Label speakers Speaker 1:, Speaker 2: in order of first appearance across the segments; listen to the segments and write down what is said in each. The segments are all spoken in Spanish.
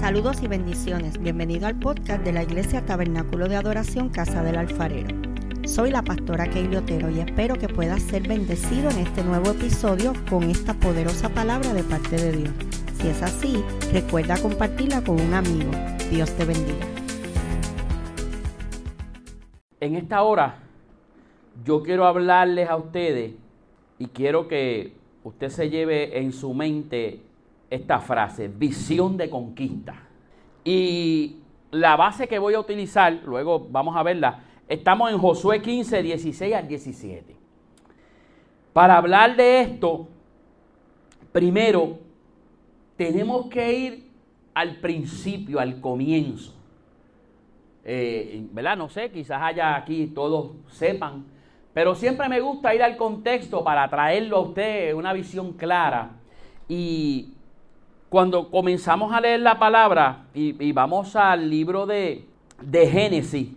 Speaker 1: Saludos y bendiciones. Bienvenido al podcast de la Iglesia Tabernáculo de Adoración Casa del Alfarero. Soy la pastora Keili Otero y espero que puedas ser bendecido en este nuevo episodio con esta poderosa palabra de parte de Dios. Si es así, recuerda compartirla con un amigo. Dios te bendiga.
Speaker 2: En esta hora yo quiero hablarles a ustedes y quiero que usted se lleve en su mente esta frase, visión de conquista. Y la base que voy a utilizar, luego vamos a verla, estamos en Josué 15, 16 al 17. Para hablar de esto, primero tenemos que ir al principio, al comienzo. Eh, ¿Verdad? No sé, quizás haya aquí todos sepan, pero siempre me gusta ir al contexto para traerlo a usted una visión clara. Y cuando comenzamos a leer la palabra y, vamos al libro de, de Génesis,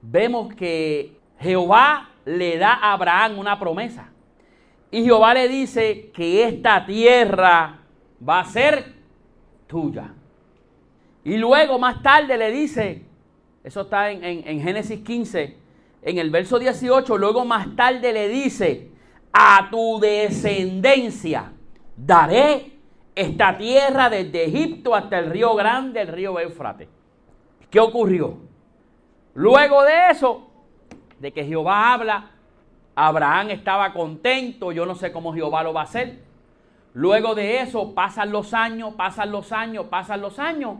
Speaker 2: vemos que Jehová le da a Abraham una promesa. Y Jehová le dice que esta tierra va a ser tuya. Y luego más tarde le dice, eso está en, en, Génesis 15, en el verso 18, luego más tarde le dice, a tu descendencia daré esta tierra desde Egipto hasta el río grande, el río Éufrates. ¿Qué ocurrió? Luego de eso, de que Jehová habla, Abraham estaba contento, yo no sé cómo Jehová lo va a hacer. Luego de eso pasan los años, pasan los años, pasan los años.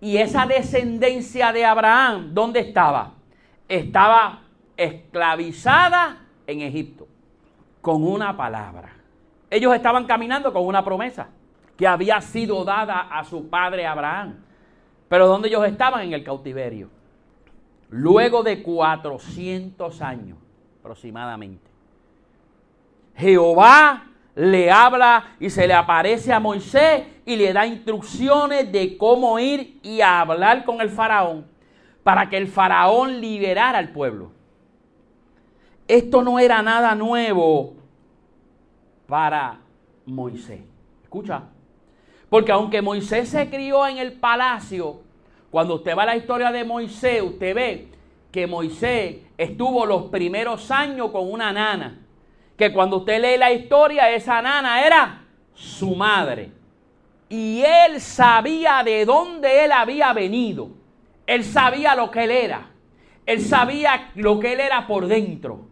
Speaker 2: Y esa descendencia de Abraham, ¿dónde estaba? Estaba esclavizada en Egipto, con una palabra. Ellos estaban caminando con una promesa que había sido dada a su padre Abraham. Pero ¿dónde ellos estaban? En el cautiverio. Luego de 400 años aproximadamente. Jehová le habla y se le aparece a Moisés y le da instrucciones de cómo ir y hablar con el faraón para que el faraón liberara al pueblo. Esto no era nada nuevo para Moisés. Escucha, porque aunque Moisés se crió en el palacio, cuando usted va a la historia de Moisés, usted ve que Moisés estuvo los primeros años con una nana. Que cuando usted lee la historia, esa nana era su madre. Y él sabía de dónde él había venido. Él sabía lo que él era. Él sabía lo que él era por dentro.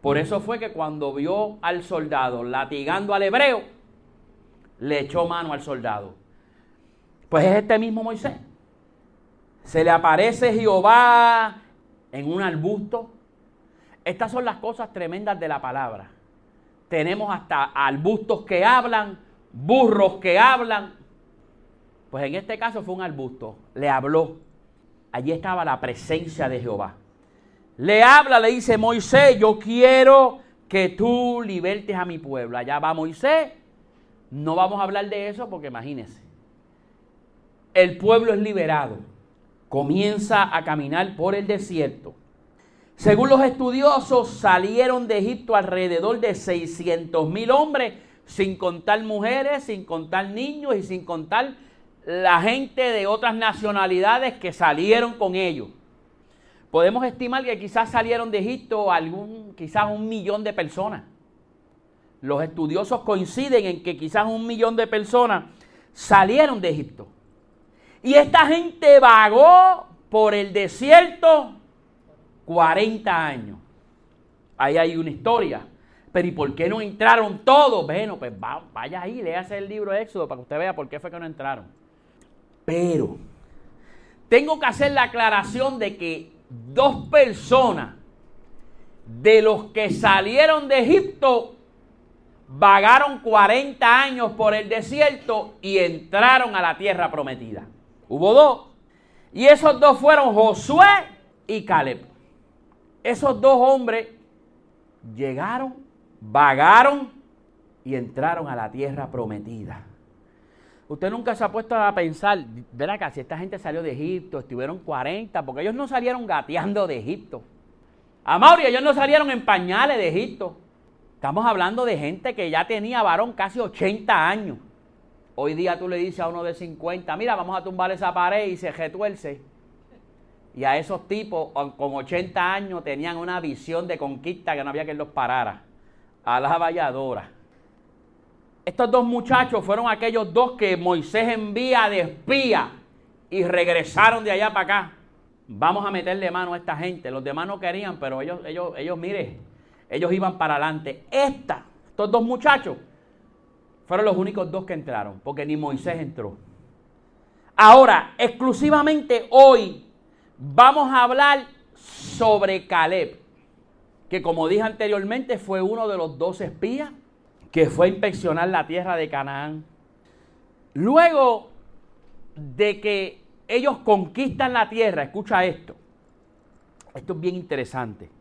Speaker 2: Por eso fue que cuando vio al soldado latigando al hebreo, le echó mano al soldado. Pues es este mismo Moisés. Se le aparece Jehová en un arbusto. Estas son las cosas tremendas de la palabra. Tenemos hasta arbustos que hablan, burros que hablan. Pues en este caso fue un arbusto. Le habló. Allí estaba la presencia de Jehová. Le habla, le dice, Moisés, yo quiero que tú libertes a mi pueblo. Allá va Moisés no vamos a hablar de eso porque imagínense. El pueblo es liberado. Comienza a caminar por el desierto. Según los estudiosos, salieron de Egipto alrededor de 600 mil hombres, sin contar mujeres, sin contar niños y sin contar la gente de otras nacionalidades que salieron con ellos. Podemos estimar que quizás salieron de Egipto algún, quizás un millón de personas los estudiosos coinciden en que quizás un millón de personas salieron de Egipto. Y esta gente vagó por el desierto 40 años. Ahí hay una historia. Pero ¿y por qué no entraron todos? Bueno, pues vaya ahí, léase el libro de Éxodo para que usted vea por qué fue que no entraron. Pero tengo que hacer la aclaración de que dos personas de los que salieron de Egipto vagaron 40 años por el desierto y entraron a la tierra prometida. Hubo dos. Y esos dos fueron Josué y Caleb. Esos dos hombres llegaron, vagaron y entraron a la tierra prometida. Usted nunca se ha puesto a pensar, verá que si esta gente salió de Egipto, estuvieron 40, porque ellos no salieron gateando de Egipto. A Mauri, ellos no salieron en pañales de Egipto. Estamos hablando de gente que ya tenía varón casi 80 años. Hoy día tú le dices a uno de 50, mira, vamos a tumbar esa pared y se retuerce. Y a esos tipos con 80 años tenían una visión de conquista que no había que los parara. A la valladora. Estos dos muchachos fueron aquellos dos que Moisés envía de espía y regresaron de allá para acá. Vamos a meterle mano a esta gente. Los demás no querían, pero ellos, ellos, ellos, mire, ellos iban para adelante. Esta, estos dos muchachos, fueron los únicos dos que entraron, porque ni Moisés entró. Ahora, exclusivamente hoy, vamos a hablar sobre Caleb, que como dije anteriormente fue uno de los dos espías que fue a inspeccionar la tierra de Canaán. Luego de que ellos conquistan la tierra, escucha esto, esto es bien interesante.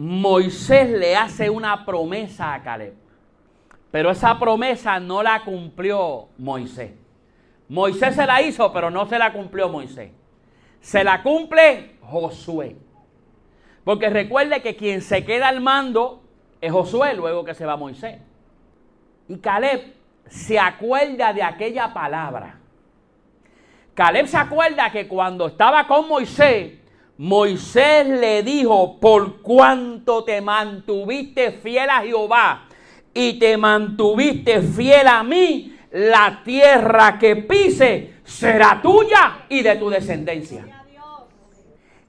Speaker 2: Moisés le hace una promesa a Caleb, pero esa promesa no la cumplió Moisés. Moisés se la hizo, pero no se la cumplió Moisés. Se la cumple Josué. Porque recuerde que quien se queda al mando es Josué luego que se va Moisés. Y Caleb se acuerda de aquella palabra. Caleb se acuerda que cuando estaba con Moisés, Moisés le dijo, por cuanto te mantuviste fiel a Jehová y te mantuviste fiel a mí, la tierra que pise será tuya y de tu descendencia.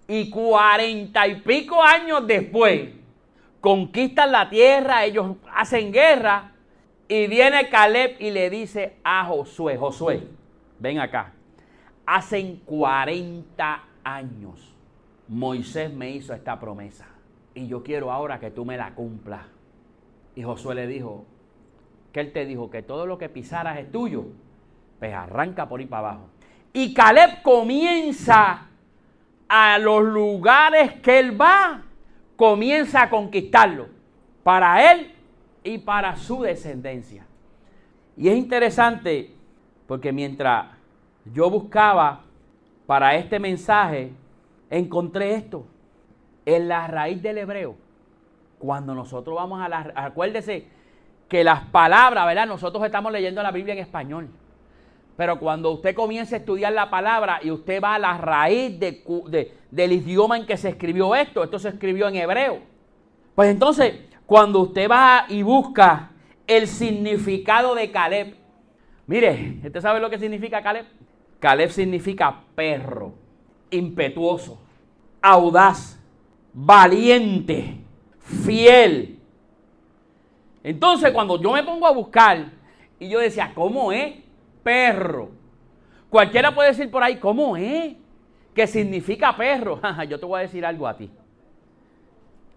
Speaker 2: Y cuarenta y pico años después, conquistan la tierra, ellos hacen guerra, y viene Caleb y le dice a Josué, Josué, ven acá, hacen 40 años Moisés me hizo esta promesa y yo quiero ahora que tú me la cumplas. Y Josué le dijo, que él te dijo que todo lo que pisaras es tuyo, pues arranca por ahí para abajo. Y Caleb comienza a los lugares que él va, comienza a conquistarlo. Para él y para su descendencia. Y es interesante porque mientras yo buscaba para este mensaje, encontré esto. En la raíz del hebreo, cuando nosotros vamos a la... Acuérdese que las palabras, ¿verdad? Nosotros estamos leyendo la Biblia en español. Pero cuando usted comienza a estudiar la palabra y usted va a la raíz de, del idioma en que se escribió esto, esto se escribió en hebreo. Pues entonces, cuando usted va y busca el significado de Caleb, mire, ¿usted sabe lo que significa Caleb? Caleb significa perro, impetuoso, audaz, valiente, fiel. Entonces, cuando yo me pongo a buscar y yo decía, ¿cómo es perro? Cualquiera puede decir por ahí, ¿cómo es? ¿Qué significa perro? yo te voy a decir algo a ti.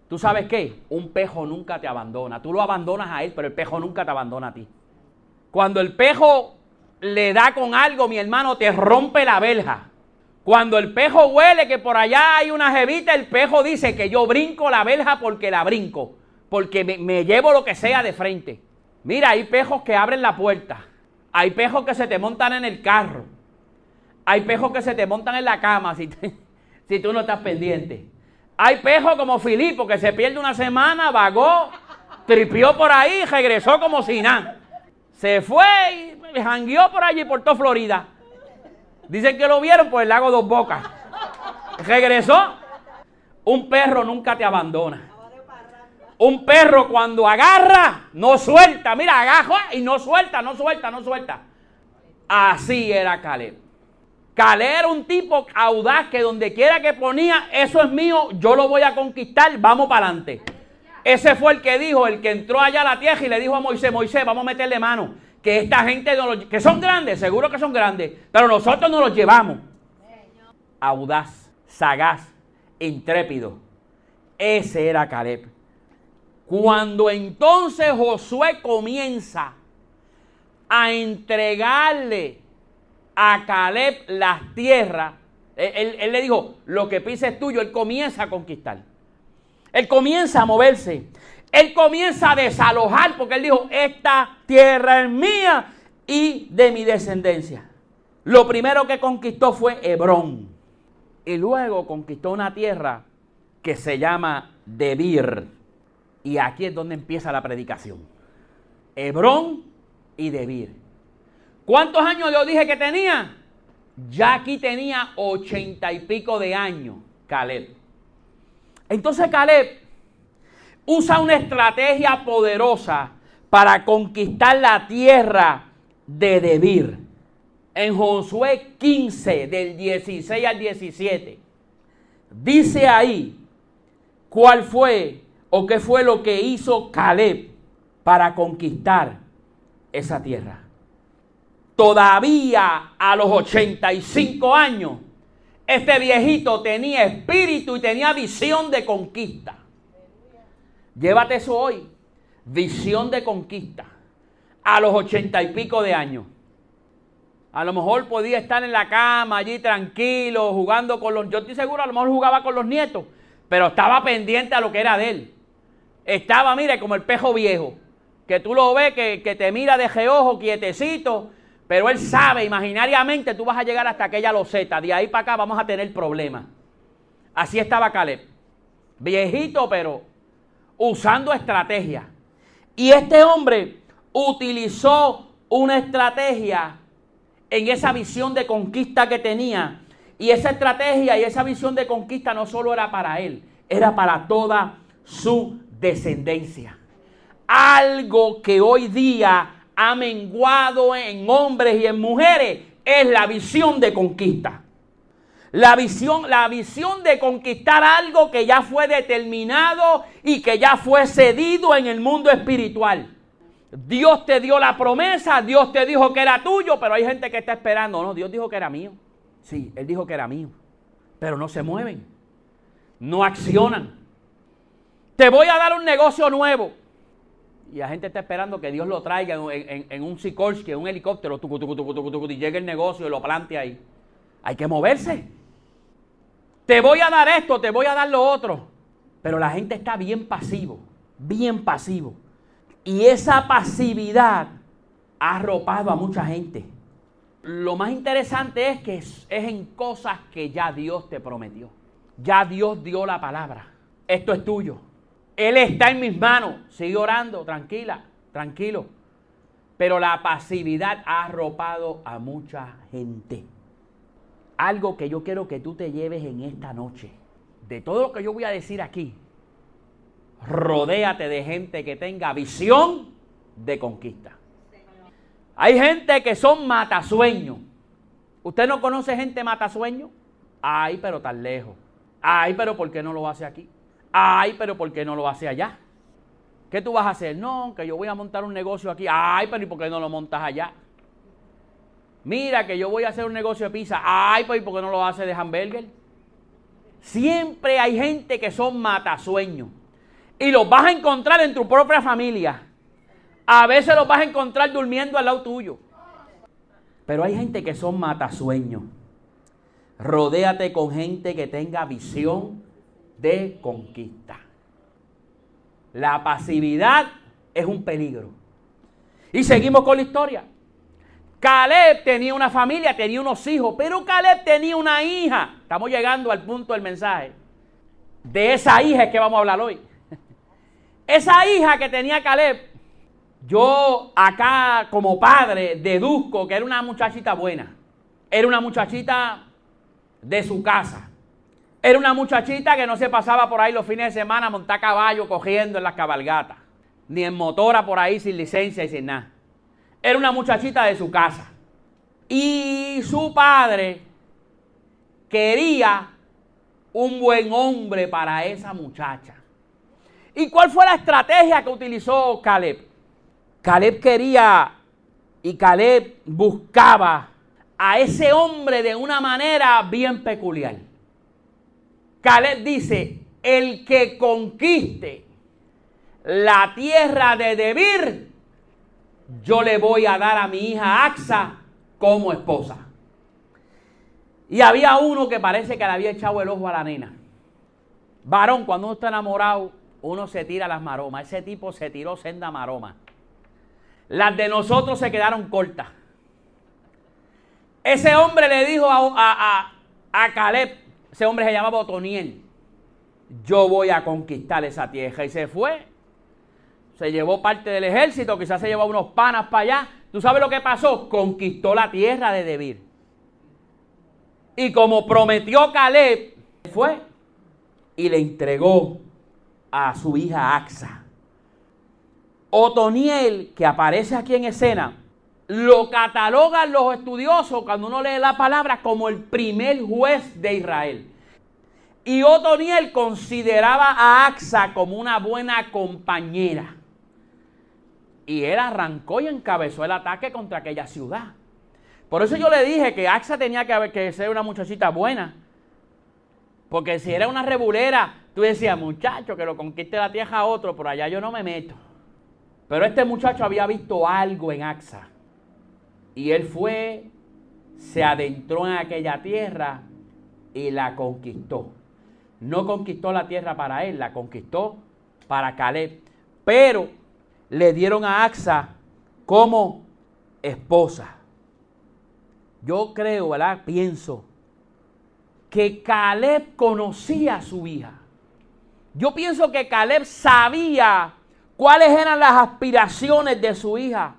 Speaker 2: ¿Tú sabes qué? Un pejo nunca te abandona. Tú lo abandonas a él, pero el pejo nunca te abandona a ti. Cuando el pejo le da con algo, mi hermano, te rompe la verja. Cuando el pejo huele que por allá hay una jevita, el pejo dice que yo brinco la verja porque la brinco. Porque me, llevo lo que sea de frente. Mira, hay pejos que abren la puerta. Hay pejos que se te montan en el carro. Hay pejos que se te montan en la cama si, tú no estás pendiente. Hay pejos como Filipo que se pierde una semana, vagó, tripió por ahí, regresó como si nada. Se fue y jangueó por allí, por toda Florida. Dicen que lo vieron por el lago Dos Bocas. Regresó. Un perro nunca te abandona. Un perro cuando agarra, no suelta. Mira, agarra y no suelta, no suelta, no suelta. Así era Caleb. Caleb era un tipo audaz que donde quiera que ponía, eso es mío, yo lo voy a conquistar, vamos para adelante. Ese fue el que dijo, el que entró allá a la tierra y le dijo a Moisés, Moisés, vamos a meterle mano. Que esta gente, que son grandes, seguro que son grandes, pero nosotros no los llevamos. Audaz, sagaz, intrépido. Ese era Caleb. Cuando entonces Josué comienza a entregarle a Caleb las tierras, él, le dijo, lo que pisa es tuyo, él comienza a conquistar. Él comienza a moverse. Él comienza a desalojar porque él dijo, esta tierra es mía y de mi descendencia. Lo primero que conquistó fue Hebrón. Y luego conquistó una tierra que se llama Debir. Y aquí es donde empieza la predicación. Hebrón y Debir. ¿Cuántos años yo dije que tenía? Ya aquí tenía ochenta y pico de años, Caleb. Entonces Caleb usa una estrategia poderosa para conquistar la tierra de Debir. En Josué 15, del 16 al 17, dice ahí cuál fue o qué fue lo que hizo Caleb para conquistar esa tierra. Todavía a los 85 años, este viejito tenía espíritu y tenía visión de conquista. Llévate eso hoy. Visión de conquista. A los ochenta y pico de años. A lo mejor podía estar en la cama allí tranquilo, jugando con los... Yo estoy seguro, a lo mejor jugaba con los nietos, pero estaba pendiente a lo que era de él. Estaba, mire, como el pejo viejo, que tú lo ves, que, que te mira de reojo, quietecito, pero él sabe, imaginariamente tú vas a llegar hasta aquella loseta. De ahí para acá vamos a tener problemas. Así estaba Caleb. Viejito, pero usando estrategia. Y este hombre utilizó una estrategia en esa visión de conquista que tenía. Y esa estrategia y esa visión de conquista no solo era para él, era para toda su descendencia. Algo que hoy día ha menguado en hombres y en mujeres es la visión de conquista. La visión, la visión de conquistar algo que ya fue determinado y que ya fue cedido en el mundo espiritual. Dios te dio la promesa, Dios te dijo que era tuyo, pero hay gente que está esperando. No, Dios dijo que era mío. Sí, Él dijo que era mío. Pero no se mueven, no accionan. Te voy a dar un negocio nuevo. Y la gente está esperando que Dios lo traiga en, un Sikorsky, en un helicóptero, y llegue el negocio y lo plante ahí. Hay que moverse. Te voy a dar esto, te voy a dar lo otro. Pero la gente está bien pasivo, bien pasivo. Y esa pasividad ha arropado a mucha gente. Lo más interesante es que es, en cosas que ya Dios te prometió. Ya Dios dio la palabra. Esto es tuyo. Él está en mis manos. Sigue orando, tranquila, tranquilo. Pero la pasividad ha arropado a mucha gente algo que yo quiero que tú te lleves en esta noche. De todo lo que yo voy a decir aquí, rodéate de gente que tenga visión de conquista. Hay gente que son matasueños. ¿Usted no conoce gente matasueño? Ay, pero tan lejos. Ay, pero ¿por qué no lo hace aquí? Ay, pero ¿por qué no lo hace allá? ¿Qué tú vas a hacer? No, que yo voy a montar un negocio aquí. Ay, pero ¿y por qué no lo montas allá? Mira que yo voy a hacer un negocio de pizza. Ay, pues ¿por qué no lo hace de hamburger? Siempre hay gente que son matasueños. Y los vas a encontrar en tu propia familia. A veces los vas a encontrar durmiendo al lado tuyo. Pero hay gente que son matasueños. Rodéate con gente que tenga visión de conquista. La pasividad es un peligro. Y seguimos con la historia. Caleb tenía una familia, tenía unos hijos, pero Caleb tenía una hija. Estamos llegando al punto del mensaje. De esa hija es que vamos a hablar hoy. Esa hija que tenía Caleb, yo acá como padre deduzco que era una muchachita buena. Era una muchachita de su casa. Era una muchachita que no se pasaba por ahí los fines de semana a montar caballo cogiendo en las cabalgatas. Ni en motora por ahí sin licencia y sin nada era una muchachita de su casa. Y su padre quería un buen hombre para esa muchacha. ¿Y cuál fue la estrategia que utilizó Caleb? Caleb quería y Caleb buscaba a ese hombre de una manera bien peculiar. Caleb dice, el que conquiste la tierra de Debir yo le voy a dar a mi hija Axa como esposa. Y había uno que parece que le había echado el ojo a la nena. Varón, cuando uno está enamorado, uno se tira las maromas. Ese tipo se tiró senda maroma. Las de nosotros se quedaron cortas. Ese hombre le dijo a, a, Caleb, ese hombre se llamaba Otoniel, yo voy a conquistar esa tierra. Y se fue se llevó parte del ejército, quizás se llevó unos panas para allá, ¿Tú sabes lo que pasó? Conquistó la tierra de Debir. Y como prometió Caleb, fue y le entregó a su hija Axa. Otoniel, que aparece aquí en escena, lo catalogan los estudiosos cuando uno lee la palabra como el primer juez de Israel. Y Otoniel consideraba a Axa como una buena compañera. Y él arrancó y encabezó el ataque contra aquella ciudad. Por eso yo le dije que Axa tenía que, que ser una muchachita buena. Porque si era una rebulera, tú decías, muchacho, que lo conquiste la tierra a otro, por allá yo no me meto. Pero este muchacho había visto algo en Axa. Y él fue, se adentró en aquella tierra y la conquistó. No conquistó la tierra para él, la conquistó para Caleb. Pero le dieron a Axa como esposa. Yo creo, ¿verdad? Pienso que Caleb conocía a su hija. Yo pienso que Caleb sabía cuáles eran las aspiraciones de su hija.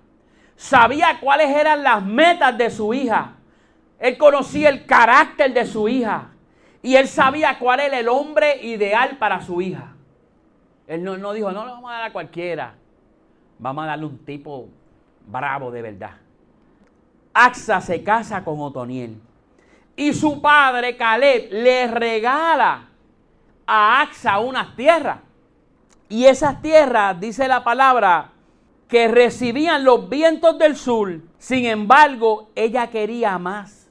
Speaker 2: Sabía cuáles eran las metas de su hija. Él conocía el carácter de su hija. Y él sabía cuál era el hombre ideal para su hija. Él no, no dijo, no le vamos a dar a cualquiera. Vamos a darle un tipo bravo de verdad. Axa se casa con Otoniel. Y su padre, Caleb, le regala a Axa unas tierras. Y esas tierras, dice la palabra, que recibían los vientos del sur. Sin embargo, ella quería más.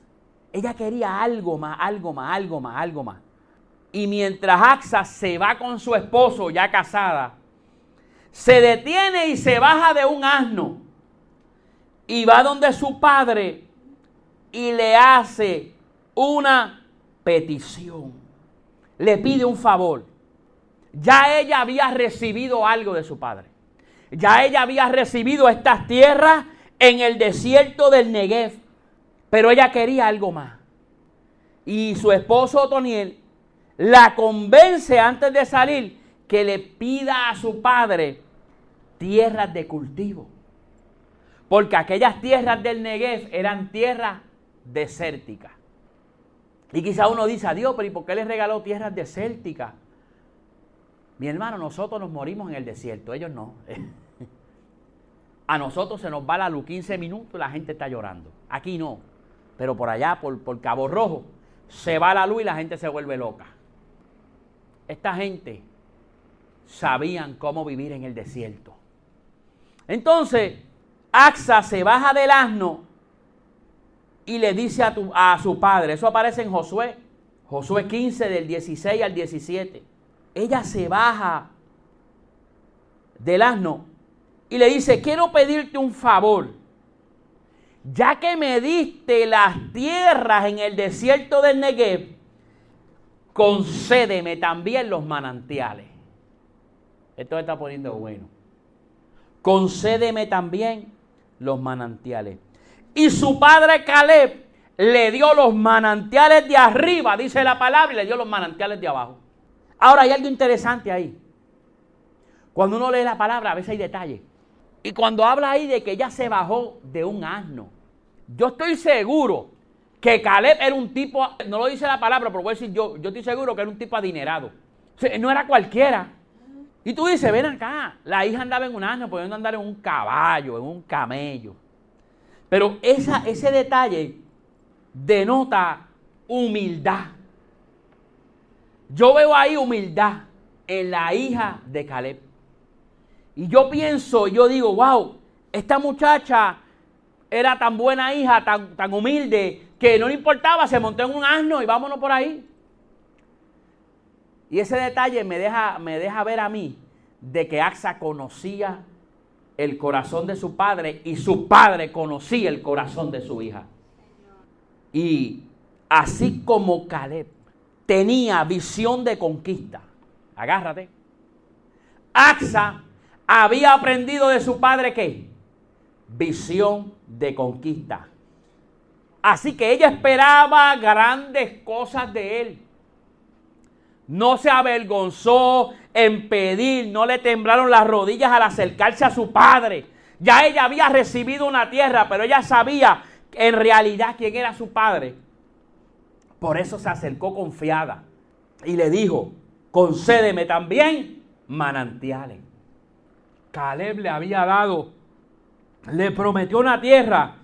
Speaker 2: Ella quería algo más, algo más, algo más, algo más. Y mientras Axa se va con su esposo ya casada, se detiene y se baja de un asno y va donde su padre y le hace una petición. Le pide un favor. Ya ella había recibido algo de su padre. Ya ella había recibido estas tierras en el desierto del Negev. Pero ella quería algo más. Y su esposo Otoniel la convence antes de salir que le pida a su padre tierras de cultivo. Porque aquellas tierras del Negev eran tierras desérticas. Y quizá uno dice, adiós, pero ¿y por qué le regaló tierras desérticas? Mi hermano, nosotros nos morimos en el desierto, ellos no. A nosotros se nos va la luz 15 minutos y la gente está llorando. Aquí no. Pero por allá, por, por Cabo Rojo, se va la luz y la gente se vuelve loca. Esta gente sabían cómo vivir en el desierto. Entonces, Axa se baja del asno y le dice a, a, su padre, eso aparece en Josué, Josué 15 del 16 al 17. Ella se baja del asno y le dice, quiero pedirte un favor. Ya que me diste las tierras en el desierto del Negev, concédeme también los manantiales. Esto está poniendo bueno concédeme también los manantiales. Y su padre Caleb le dio los manantiales de arriba, dice la palabra, y le dio los manantiales de abajo. Ahora hay algo interesante ahí. Cuando uno lee la palabra, a veces hay detalles. Y cuando habla ahí de que ella se bajó de un asno, yo estoy seguro que Caleb era un tipo, no lo dice la palabra, pero voy a decir yo, yo estoy seguro que era un tipo adinerado. no era cualquiera. Y tú dices, ven acá, la hija andaba en un asno, pudiendo andar en un caballo, en un camello. Pero ese detalle denota humildad. Yo veo ahí humildad en la hija de Caleb. Y yo pienso, yo digo, wow, esta muchacha era tan buena hija, tan, tan humilde, que no le importaba, se montó en un asno y vámonos por ahí. Y ese detalle me deja, me deja ver a mí de que Axa conocía el corazón de su padre y su padre conocía el corazón de su hija. Y así como Caleb tenía visión de conquista, agárrate, Axa había aprendido de su padre qué? Visión de conquista. Así que ella esperaba grandes cosas de él. No se avergonzó en pedir, no le temblaron las rodillas al acercarse a su padre. Ya ella había recibido una tierra, pero ella sabía en realidad quién era su padre. Por eso se acercó confiada y le dijo, concédeme también manantiales. Caleb le había dado, le prometió una tierra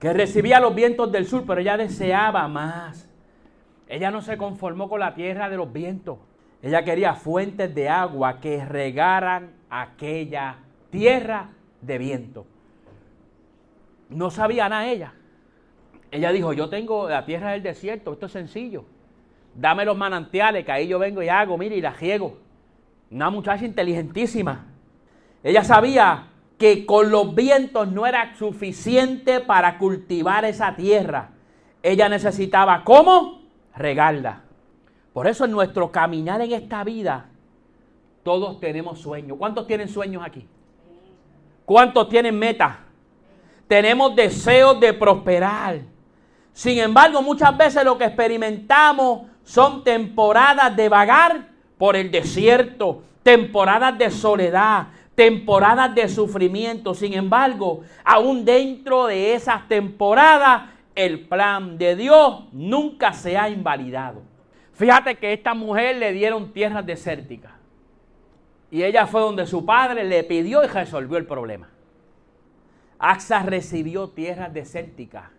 Speaker 2: que recibía los vientos del sur, pero ella deseaba más. Ella no se conformó con la tierra de los vientos. Ella quería fuentes de agua que regaran aquella tierra de viento. No sabía nada ella. Ella dijo, yo tengo la tierra del desierto, esto es sencillo. Dame los manantiales, que ahí yo vengo y hago, mire, y la riego. Una muchacha inteligentísima. Ella sabía que con los vientos no era suficiente para cultivar esa tierra. Ella necesitaba, ¿cómo? Regarla. Por eso en nuestro caminar en esta vida, todos tenemos sueños. ¿Cuántos tienen sueños aquí? ¿Cuántos tienen metas? Tenemos deseos de prosperar. Sin embargo, muchas veces lo que experimentamos son temporadas de vagar por el desierto, temporadas de soledad, temporadas de sufrimiento. Sin embargo, aún dentro de esas temporadas, el plan de Dios nunca se ha invalidado. Fíjate que esta mujer le dieron tierras desérticas. Y ella fue donde su padre le pidió y resolvió el problema. Axa recibió tierras desérticas.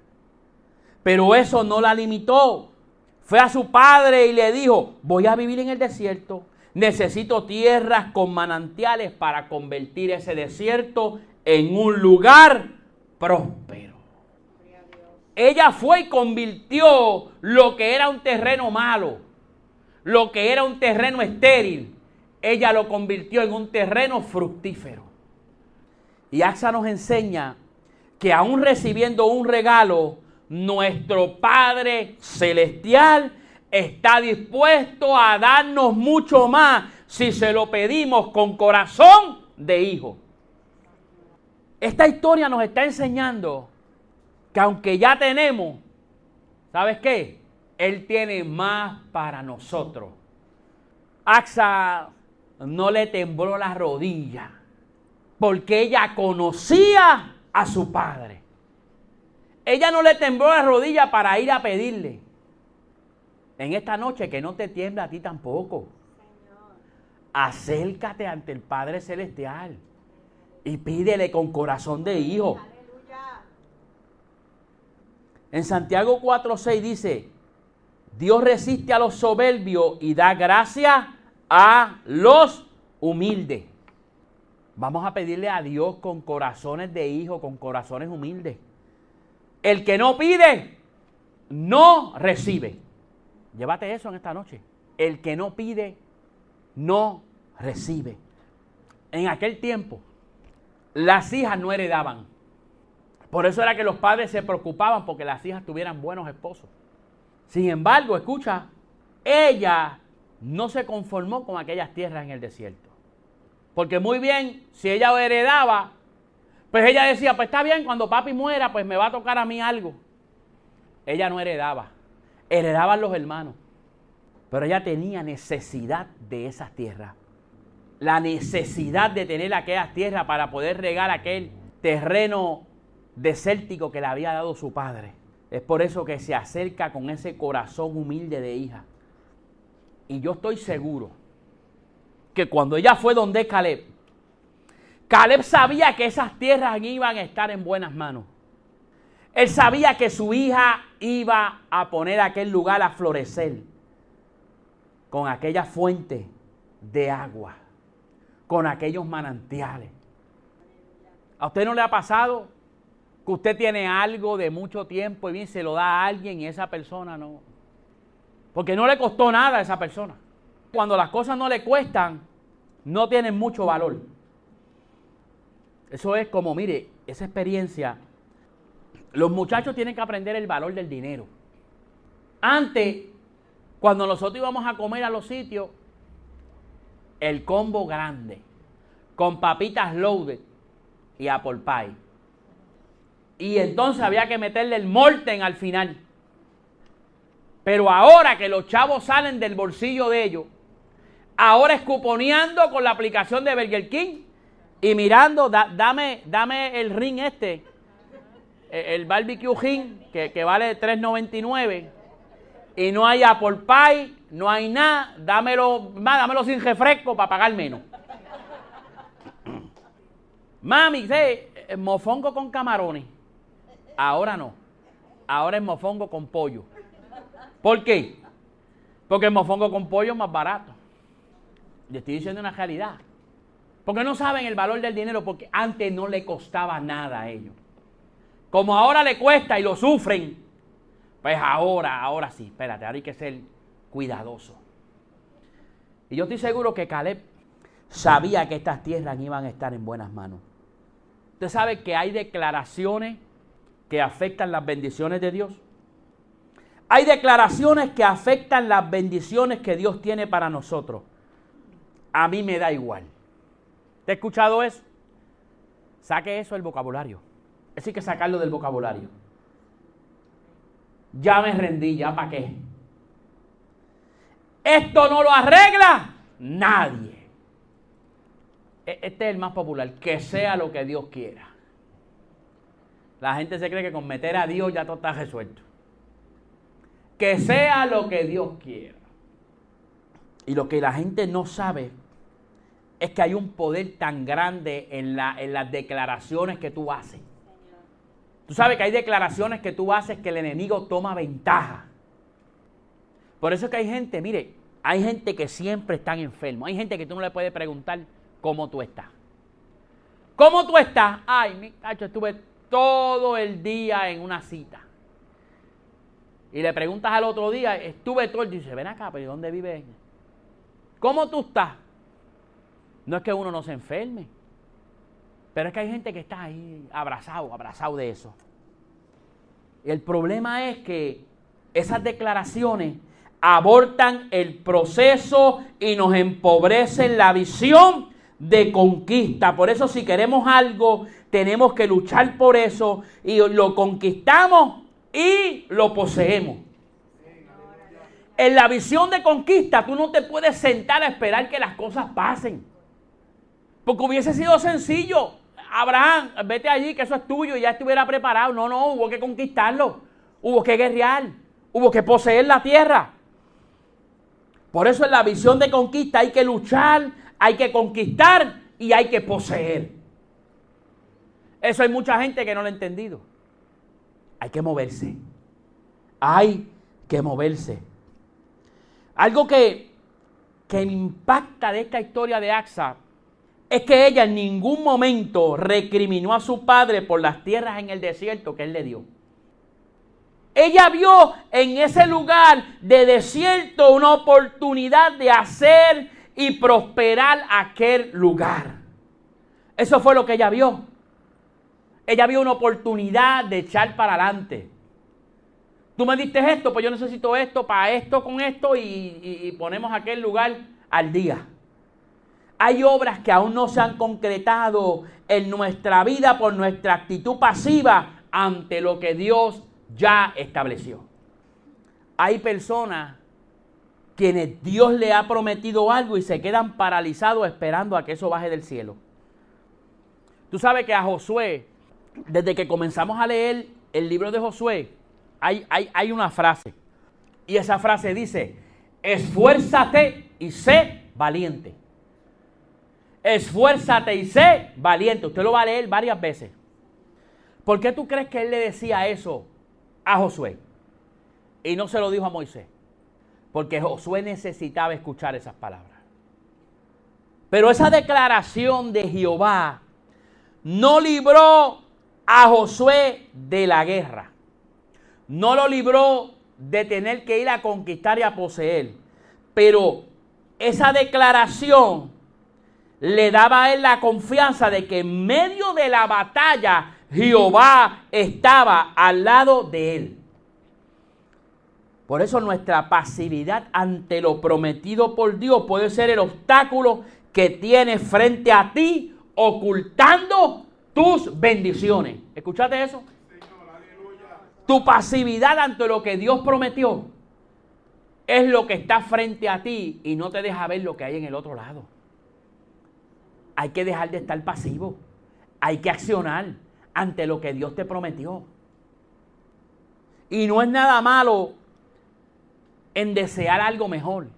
Speaker 2: Pero eso no la limitó. Fue a su padre y le dijo, voy a vivir en el desierto. Necesito tierras con manantiales para convertir ese desierto en un lugar próspero. Ella fue y convirtió lo que era un terreno malo, lo que era un terreno estéril, ella lo convirtió en un terreno fructífero. Y Axa nos enseña que aún recibiendo un regalo, nuestro Padre Celestial está dispuesto a darnos mucho más si se lo pedimos con corazón de hijo. Esta historia nos está enseñando que aunque ya tenemos, ¿sabes qué? Él tiene más para nosotros. Axa no le tembló la rodilla porque ella conocía a su padre. Ella no le tembló la rodilla para ir a pedirle. En esta noche que no te tiembla a ti tampoco. Acércate ante el Padre Celestial y pídele con corazón de hijo. En Santiago 4:6 dice, Dios resiste a los soberbios y da gracia a los humildes. Vamos a pedirle a Dios con corazones de hijo, con corazones humildes. El que no pide, no recibe. Llévate eso en esta noche. El que no pide, no recibe. En aquel tiempo, las hijas no heredaban. Por eso era que los padres se preocupaban porque las hijas tuvieran buenos esposos. Sin embargo, escucha, ella no se conformó con aquellas tierras en el desierto. Porque muy bien, si ella heredaba, pues ella decía, pues está bien, cuando papi muera, pues me va a tocar a mí algo. Ella no heredaba, heredaban los hermanos. Pero ella tenía necesidad de esas tierras. La necesidad de tener aquellas tierras para poder regar aquel terreno desértico que le había dado su padre. Es por eso que se acerca con ese corazón humilde de hija. Y yo estoy seguro que cuando ella fue donde Caleb, Caleb sabía que esas tierras iban a estar en buenas manos. Él sabía que su hija iba a poner aquel lugar a florecer con aquella fuente de agua, con aquellos manantiales. ¿A usted no le ha pasado que usted tiene algo de mucho tiempo y bien se lo da a alguien y esa persona no, porque no le costó nada a esa persona. Cuando las cosas no le cuestan, no tienen mucho valor. Eso es como, mire, esa experiencia. Los muchachos tienen que aprender el valor del dinero. Antes, cuando nosotros íbamos a comer a los sitios, el combo grande, con papitas loaded y apple pie. Y entonces había que meterle el molten al final. Pero ahora que los chavos salen del bolsillo de ellos, ahora escuponeando con la aplicación de Burger King, Y mirando, dame, dame el ring este, el, barbecue ring, que, que vale 3.99, y no hay apple pie, no hay nada, dámelo, más, dámelo sin refresco para pagar menos. Mami, ¿sí? mofongo con camarones. Ahora no. Ahora es mofongo con pollo. ¿Por qué? Porque el mofongo con pollo es más barato. Le estoy diciendo una realidad. Porque no saben el valor del dinero porque antes no le costaba nada a ellos. Como ahora le cuesta y lo sufren, pues ahora, ahora sí, espérate, ahora hay que ser cuidadoso. Y yo estoy seguro que Caleb sabía que estas tierras iban a estar en buenas manos. Usted sabe que hay declaraciones que afectan las bendiciones de Dios. Hay declaraciones que afectan las bendiciones que Dios tiene para nosotros. A mí me da igual. ¿Te ha escuchado eso? Saque eso del vocabulario. Eso hay que sacarlo del vocabulario. Ya me rendí, ya para qué. Esto no lo arregla nadie. E, este es el más popular, que sea lo que Dios quiera. La gente se cree que con meter a Dios ya todo está resuelto. Que sea lo que Dios quiera. Y lo que la gente no sabe es que hay un poder tan grande en, las declaraciones que tú haces. Tú sabes que hay declaraciones que tú haces que el enemigo toma ventaja. Por eso es que hay gente, mire, hay gente que siempre están enfermos. Hay gente que tú no le puedes preguntar cómo tú estás. ¿Cómo tú estás? Ay, mi cacho, estuve todo el día en una cita. Y le preguntas al otro día, estuve todo el día. Y dice, ven acá, pero ¿dónde vives? ¿Cómo tú estás? No es que uno no se enferme. Pero es que hay gente que está ahí abrazado, abrazado de eso. El problema es que esas declaraciones abortan el proceso y nos empobrecen la visión de conquista. Por eso si queremos algo, tenemos que luchar por eso y lo conquistamos y lo poseemos. En la visión de conquista tú no te puedes sentar a esperar que las cosas pasen. Porque hubiese sido sencillo. Abraham, vete allí, que eso es tuyo y ya estuviera preparado. No, no, hubo que conquistarlo. Hubo que guerrear. Hubo que poseer la tierra. Por eso en la visión de conquista hay que luchar, hay que conquistar y hay que poseer. Eso hay mucha gente que no lo ha entendido. Hay que moverse. Hay que moverse. Algo que, que me impacta de esta historia de Axa es que ella en ningún momento recriminó a su padre por las tierras en el desierto que él le dio. Ella vio en ese lugar de desierto una oportunidad de hacer y prosperar aquel lugar. Eso fue lo que ella vio. Ella vio una oportunidad de echar para adelante. Tú me diste esto, pues yo necesito esto para esto con esto y, y ponemos aquel lugar al día. Hay obras que aún no se han concretado en nuestra vida por nuestra actitud pasiva ante lo que Dios ya estableció. Hay personas quienes Dios le ha prometido algo y se quedan paralizados esperando a que eso baje del cielo. Tú sabes que a Josué, desde que comenzamos a leer el libro de Josué, hay, hay, hay una frase. Y esa frase dice, esfuérzate y sé valiente. Esfuérzate y sé valiente. Usted lo va a leer varias veces. ¿Por qué tú crees que él le decía eso a Josué? Y no se lo dijo a Moisés. Porque Josué necesitaba escuchar esas palabras. Pero esa declaración de Jehová no libró a Josué de la guerra. No lo libró de tener que ir a conquistar y a poseer. Pero esa declaración le daba a él la confianza de que en medio de la batalla Jehová estaba al lado de él. Por eso nuestra pasividad ante lo prometido por Dios puede ser el obstáculo que tienes frente a ti ocultando tus bendiciones. ¿Escuchaste eso? Tu pasividad ante lo que Dios prometió es lo que está frente a ti y no te deja ver lo que hay en el otro lado. hay que dejar de estar pasivo. Hay que accionar ante lo que Dios te prometió. Y no es nada malo en desear algo mejor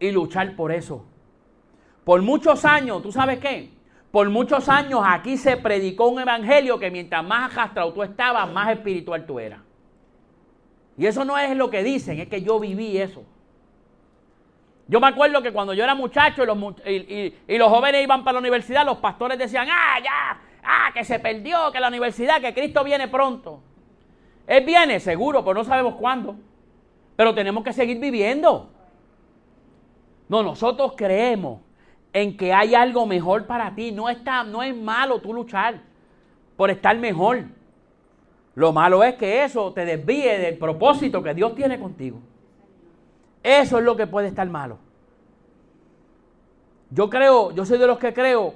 Speaker 2: y luchar por eso. Por muchos años, ¿tú sabes qué? Por muchos años aquí se predicó un evangelio que mientras más ajastrado tú estabas, más espiritual tú eras. Y eso no es lo que dicen, es que yo viví eso. Yo me acuerdo que cuando yo era muchacho y los, y, los jóvenes iban para la universidad, los pastores decían, ah, ya, ah, que se perdió, que la universidad, que Cristo viene pronto. Él viene, seguro, pero no sabemos cuándo. Pero tenemos que seguir viviendo. No, nosotros creemos en que hay algo mejor para ti. No, está, no es malo tú luchar por estar mejor. Lo malo es que eso te desvíe del propósito que Dios tiene contigo. Eso es lo que puede estar malo. Yo creo, yo soy de los que creo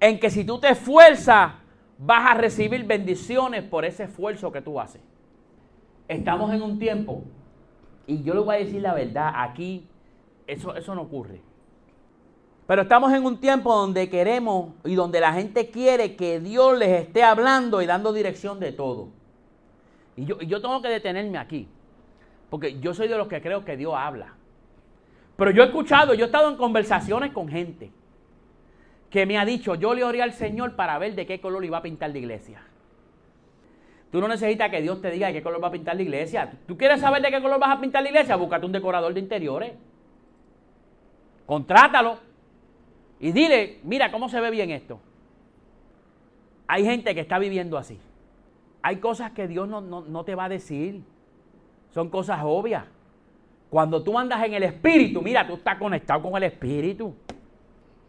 Speaker 2: en que si tú te esfuerzas, vas a recibir bendiciones por ese esfuerzo que tú haces. Estamos en un tiempo, y yo le voy a decir la verdad, aquí eso, eso no ocurre. Pero estamos en un tiempo donde queremos y donde la gente quiere que Dios les esté hablando y dando dirección de todo. Y yo, yo tengo que detenerme aquí. Porque yo soy de los que creo que Dios habla. Pero yo he escuchado, yo he estado en conversaciones con gente que me ha dicho, yo le oré al Señor para ver de qué color iba a pintar la iglesia. Tú no necesitas que Dios te diga de qué color va a pintar la iglesia. ¿Tú quieres saber de qué color vas a pintar la iglesia? Búscate un decorador de interiores. Contrátalo. Y dile, mira cómo se ve bien esto. Hay gente que está viviendo así. Hay cosas que Dios no, no te va a decir. Son cosas obvias. Cuando tú andas en el Espíritu, mira, tú estás conectado con el Espíritu.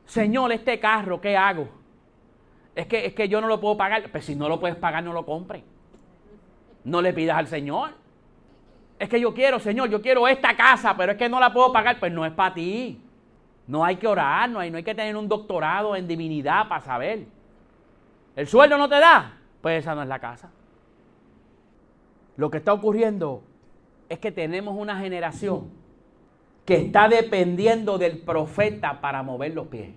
Speaker 2: Señor, este carro, ¿qué hago? Es que, es que yo no lo puedo pagar. Pues si no lo puedes pagar, no lo compres. No le pidas al Señor. Es que yo quiero, Señor, yo quiero esta casa, pero es que no la puedo pagar. Pues no es para ti. No hay que orar, no hay, no hay que tener un doctorado en divinidad para saber. ¿El sueldo no te da? Pues esa no es la casa. Lo que está ocurriendo es que tenemos una generación que está dependiendo del profeta para mover los pies.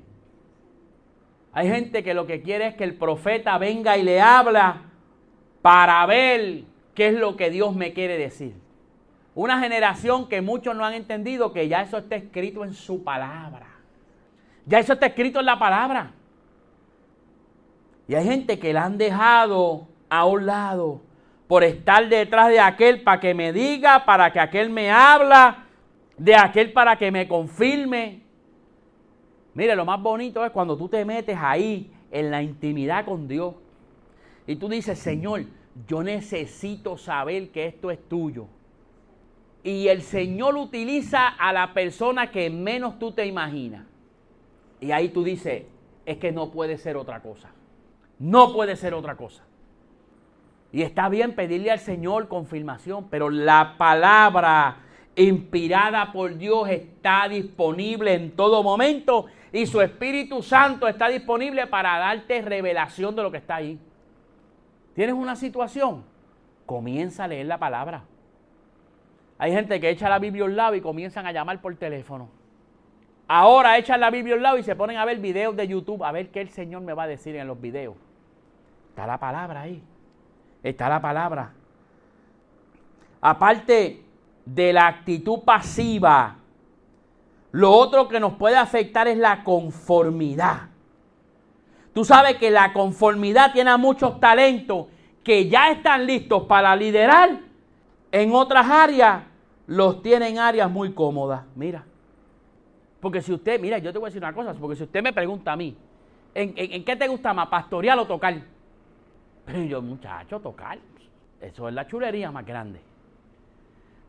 Speaker 2: Hay gente que lo que quiere es que el profeta venga y le habla para ver qué es lo que Dios me quiere decir. Una generación que muchos no han entendido que ya eso está escrito en su palabra. Ya eso está escrito en la palabra. Y hay gente que la han dejado a un lado por estar detrás de aquel para que me diga, para que aquel me habla, de aquel para que me confirme. Mire, lo más bonito es cuando tú te metes ahí en la intimidad con Dios y tú dices, Señor, yo necesito saber que esto es tuyo. Y el Señor utiliza a la persona que menos tú te imaginas. Y ahí tú dices, es que no puede ser otra cosa. No puede ser otra cosa. Y está bien pedirle al Señor confirmación, pero la palabra inspirada por Dios está disponible en todo momento y su Espíritu Santo está disponible para darte revelación de lo que está ahí. ¿Tienes una situación? Comienza a leer la palabra. Hay gente que echa la Biblia al lado y comienzan a llamar por teléfono. Ahora echan la Biblia al lado y se ponen a ver videos de YouTube, a ver qué el Señor me va a decir en los videos. Está la palabra ahí está la palabra. Aparte de la actitud pasiva, lo otro que nos puede afectar es la conformidad. Tú sabes que la conformidad tiene a muchos talentos que ya están listos para liderar. En otras áreas los tienen áreas muy cómodas. Mira. Porque si usted, mira, yo te voy a decir una cosa, porque si usted me pregunta a mí, ¿en, en qué te gusta más, pastorear o tocar? Pero yo, muchacho, tocar. Eso es la chulería más grande.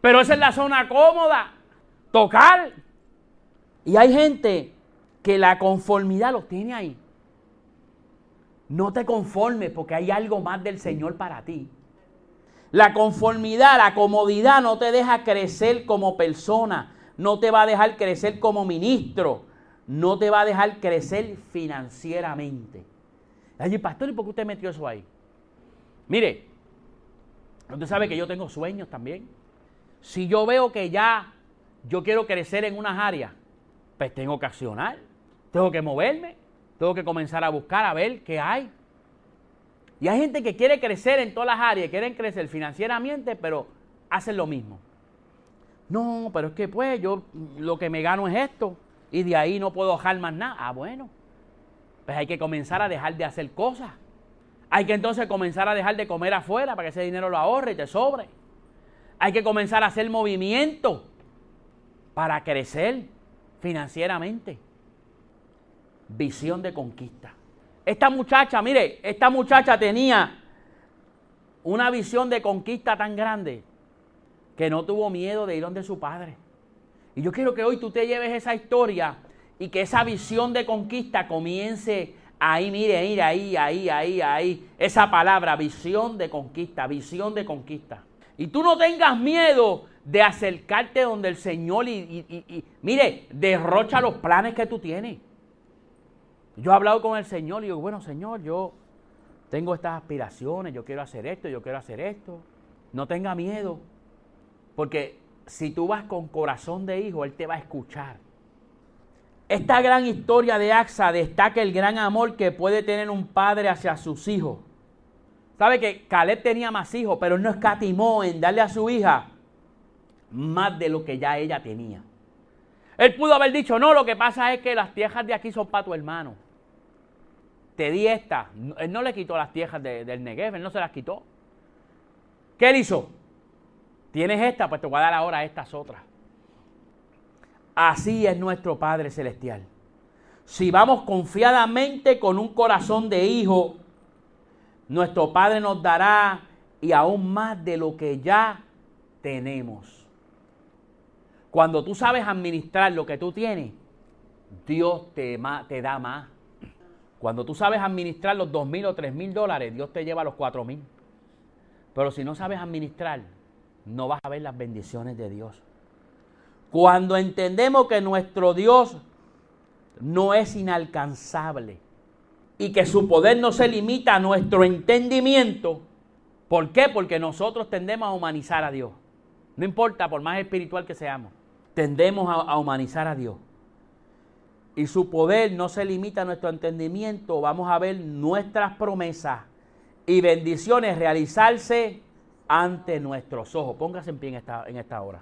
Speaker 2: Pero esa es la zona cómoda. Tocar. Y hay gente que la conformidad lo tiene ahí. No te conformes porque hay algo más del Señor para ti. La conformidad, la comodidad no te deja crecer como persona, no te va a dejar crecer como ministro, no te va a dejar crecer financieramente. Ay, pastor, ¿y por qué usted metió eso ahí? Mire, usted sabe que yo tengo sueños también. Si yo veo que ya yo quiero crecer en unas áreas, pues tengo que accionar, tengo que moverme. Tengo que comenzar a buscar a ver qué hay. Y hay gente que quiere crecer en todas las áreas, quieren crecer financieramente, pero hacen lo mismo. No, pero es que pues yo lo que me gano es esto y de ahí no puedo dejar más nada. Ah, bueno. Pues hay que comenzar a dejar de hacer cosas. Hay que entonces comenzar a dejar de comer afuera para que ese dinero lo ahorre y te sobre. Hay que comenzar a hacer movimiento para crecer financieramente. Visión de conquista. Esta muchacha, mire, esta muchacha tenía una visión de conquista tan grande que no tuvo miedo de ir donde su padre. Y yo quiero que hoy tú te lleves esa historia y que esa visión de conquista comience ahí, mire, mire, ahí, ahí, ahí, ahí. Esa palabra, visión de conquista, visión de conquista. Y tú no tengas miedo de acercarte donde el Señor y, y mire, derrocha los planes que tú tienes. Yo he hablado con el Señor y digo, bueno, Señor, yo tengo estas aspiraciones, yo quiero hacer esto, yo quiero hacer esto. No tenga miedo, porque si tú vas con corazón de hijo, Él te va a escuchar. Esta gran historia de Axa destaca el gran amor que puede tener un padre hacia sus hijos. ¿Sabe que Caleb tenía más hijos, pero no escatimó en darle a su hija más de lo que ya ella tenía? Él pudo haber dicho, no, lo que pasa es que las tierras de aquí son para tu hermano. Te di esta. Él no le quitó las tierras del Negev, él no se las quitó. ¿Qué él hizo? Tienes esta, pues te voy a dar ahora estas otras. Así es nuestro Padre Celestial. Si vamos confiadamente con un corazón de hijo, nuestro Padre nos dará y aún más de lo que ya tenemos. Cuando tú sabes administrar lo que tú tienes, Dios te, da más. Cuando tú sabes administrar los dos mil o tres mil dólares, Dios te lleva los cuatro mil. Pero si no sabes administrar, no vas a ver las bendiciones de Dios. Cuando entendemos que nuestro Dios no es inalcanzable y que su poder no se limita a nuestro entendimiento, ¿por qué? Porque nosotros tendemos a humanizar a Dios. No importa, por más espiritual que seamos, tendemos a, humanizar a Dios. Y su poder no se limita a nuestro entendimiento. Vamos a ver nuestras promesas y bendiciones realizarse ante nuestros ojos. Póngase en pie en esta, en esta hora.